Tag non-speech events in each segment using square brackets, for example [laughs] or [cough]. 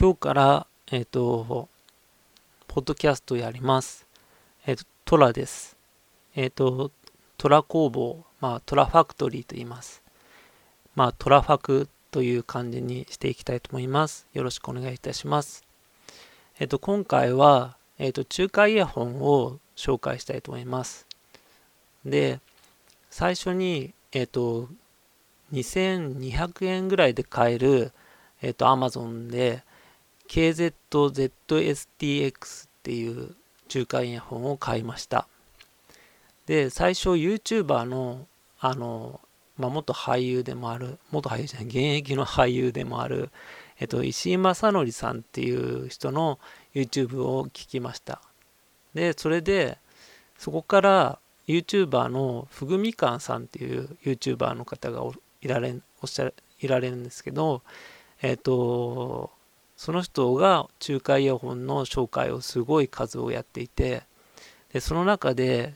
今日から、えっ、ー、と、ポッドキャストやります。えっ、ー、と、トラです。えっ、と、トラ工房、まあ、トラファクトリーと言います。まあ、トラファクという感じにしていきたいと思います。よろしくお願いいたします。えっ、と、今回は、えっ、と、中華イヤホンを紹介したいと思います。で、最初に、えっ、と、2200円ぐらいで買える、えっ、と、Amazon で、KZZSTX っていう中華イヤホンを買いました。で、最初 YouTuber の、あの、まあ、元俳優でもある、元俳優じゃない、現役の俳優でもある、えっと、石井正則さんっていう人の YouTube を聞きました。で、それで、そこから YouTuber のふぐみかんさんっていう YouTuber の方がいられおっしゃいられるんですけど、えっと、その人が中華イヤホンの紹介をすごい数をやっていてでその中で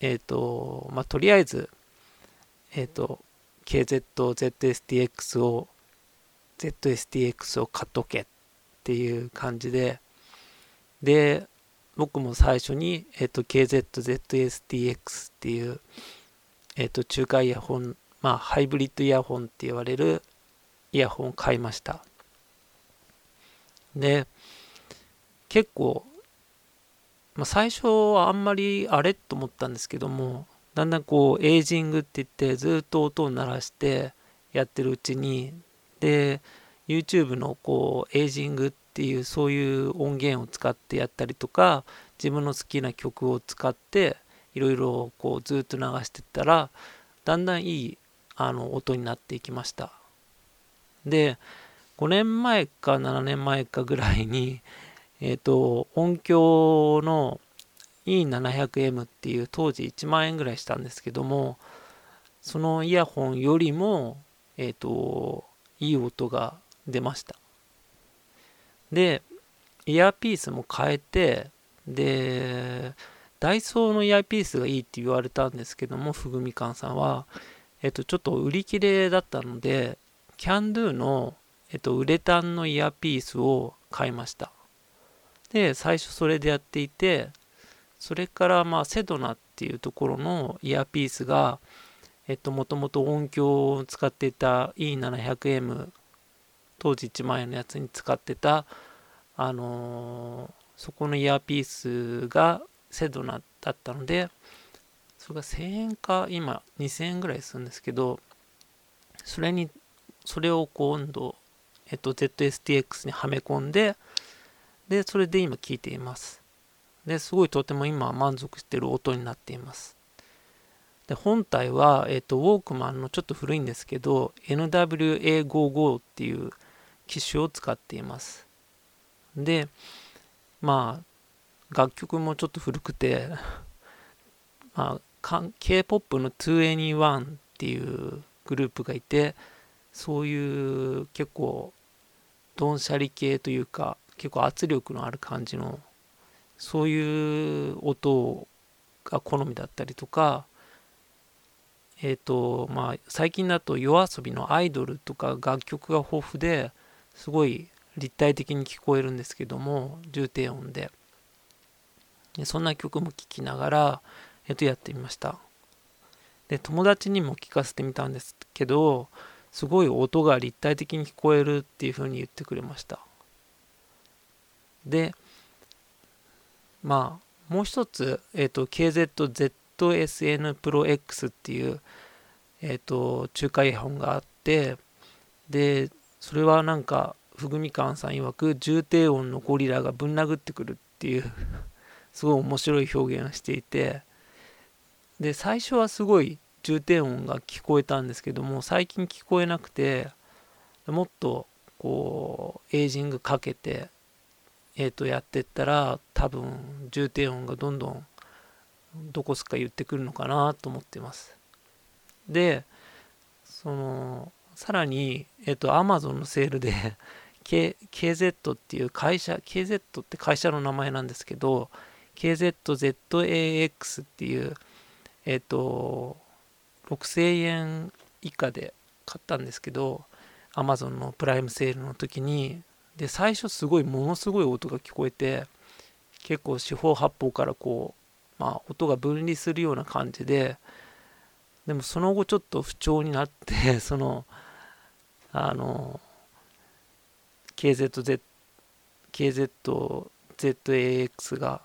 えっ、ー、とまあとりあえずえっ、ー、と KZZSTX を ZSTX を買っとけっていう感じでで僕も最初に、えーと、KZZSTX っていう、えーと中華イヤホンまあハイブリッドイヤホンって言われるイヤホンを買いました。で、結構、まあ、最初はあんまりあれと思ったんですけども、だんだんこう、エイジングって言ってずっと音を鳴らしてやってるうちに、で、YouTube のこう、エイジングっていうそういう音源を使ってやったりとか、自分の好きな曲を使っていろいろこうずっと流してったら、だんだんいいあの音になっていきました。で、5年前か7年前かぐらいに、[laughs] えっ、ー、と、音響の E700M っていう当時1万円ぐらいしたんですけども、そのイヤホンよりも、えっ、ー、と、いい音が出ました。で、イヤーピースも変えて、で、ダイソーのイヤーピースがいいって言われたんですけども、ふぐみかんさんは、えっ、ー、と、ちょっと売り切れだったので、キャンドゥのえっと、ウレタンのイヤーピースを買いました。で、最初それでやっていて、それからまあセドナっていうところのイヤーピースが、えっと、もともと音響を使っていた E700M、当時1万円のやつに使ってた、あのー、そこのイヤーピースがセドナだったので、それが1000円か、今2000円ぐらいするんですけど、それに、それを今度えっと、ZSTX にはめ込んで、で、それで今聞いています。で、すごいとても今満足してる音になっています。で、本体は、えっと、ウォークマンのちょっと古いんですけど、NWA55 っていう機種を使っています。で、まあ、楽曲もちょっと古くて、[laughs] まあ、K-POP の 2NE1 っていうグループがいて、そういう結構ドンシャリ系というか結構圧力のある感じのそういう音が好みだったりとかえっ、ー、とまあ最近だと yoasobi のアイドルとか楽曲が豊富ですごい立体的に聞こえるんですけども重低音で。でそんな曲も聴きながら、えっ、ー、とやってみました。で友達にも聞かせてみたんですけどすごい音が立体的に聞こえるっていうふうに言ってくれました。でまあもう一つ、えーと、KZZSN Pro X っていう、えーと、中華イヤホンがあってでそれはなんかふぐみかんさん曰く重低音のゴリラがぶん殴ってくるっていうすごい面白い表現をしていてで最初はすごい重低音が聞こえたんですけども最近聞こえなくてもっとこうエイジングかけてえー、とやってったら多分重低音がどんどんどこすか言ってくるのかなと思ってます。でそのさらにえっ、ー、と Amazon のセールで [laughs] K KZ っていう会社 KZ って会社の名前なんですけど KZZAX っていうえっ、ー、と6000円以下で買ったんですけど Amazon のプライムセールの時にで最初すごいものすごい音が聞こえて結構四方八方からこう、まあ、音が分離するような感じででもその後ちょっと不調になって [laughs] そのあの KZZ KZZAX が。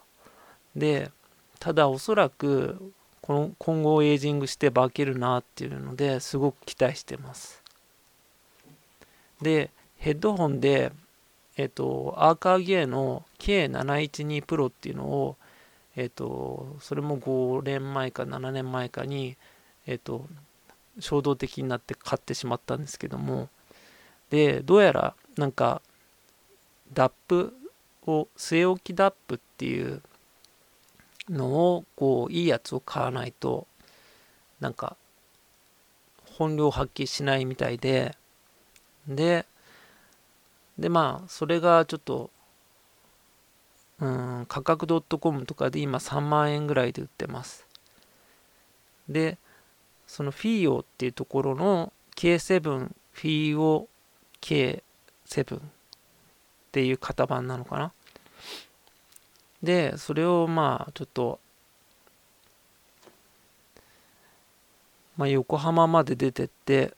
でただおそらくこの今後エイジングして化けるなっていうのですごく期待してます。でヘッドホンでえっとアーカーゲーの K712 Pro っていうのをえっとそれも5年前か7年前かにえっと衝動的になって買ってしまったんですけどもでどうやらなんかダップを据え置きダップっていうのをこういいやつを買わないとなんか本領発揮しないみたいでででまあそれがちょっとうん価格 .com とかで今3万円ぐらいで売ってます。でそのフィーオっていうところの K7 フィーオ K7 っていう型番なのかな。でそれをまあちょっと、まあ、横浜まで出てって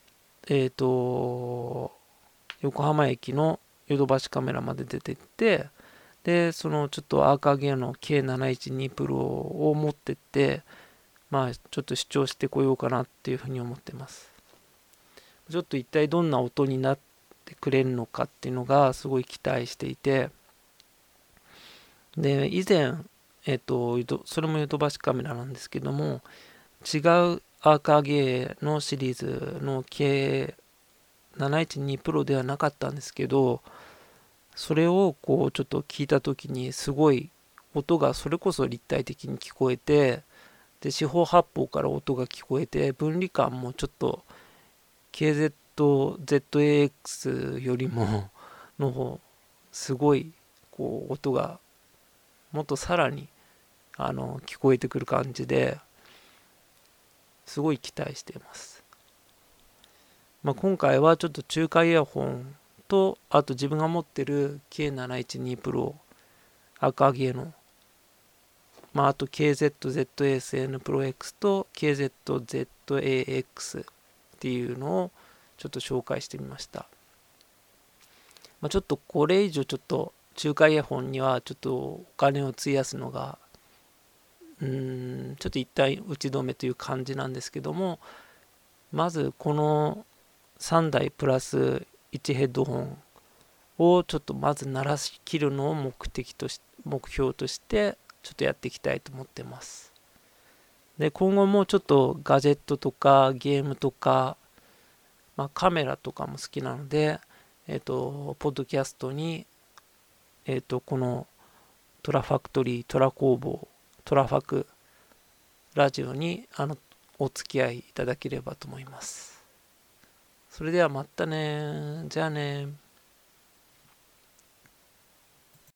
えっ、ー、と横浜駅のヨドバシカメラまで出てってでそのちょっとアーカーゲーの K712 プロを持ってってまあちょっと主張してこようかなっていうふうに思ってます。ちょっと一体どんな音になってくれるのかっていうのがすごい期待していて。で以前えっ、とそれもヨドバシカメラなんですけども違うアーカーゲーのシリーズの K712 プロではなかったんですけどそれをこうちょっと聞いた時にすごい音がそれこそ立体的に聞こえてで四方八方から音が聞こえて分離感もちょっと KZZAX よりもの方すごいこう音がもっとさらにあの聞こえてくる感じですごい期待しています、まあ、今回はちょっと中華イヤホンとあと自分が持ってる K712 Pro 赤毛のまあ、あと KZZSN Pro X と KZZAX っていうのをちょっと紹介してみました。まあ、ちょっとこれ以上ちょっと中華イヤホンにはちょっとお金を費やすのがうーんちょっと一体打ち止めという感じなんですけどもまずこの3台プラス1ヘッドホンをちょっとまず鳴らしきるのを目的とし目標としてちょっとやっていきたいと思ってます。で今後もちょっとガジェットとかゲームとか、まあ、カメラとかも好きなのでえっ、ー、とポッドキャストにえっ、ー、と、このトラファクトリー、トラ工房、トラファクラジオにあのお付き合いいただければと思います。それではまたね。じゃあね。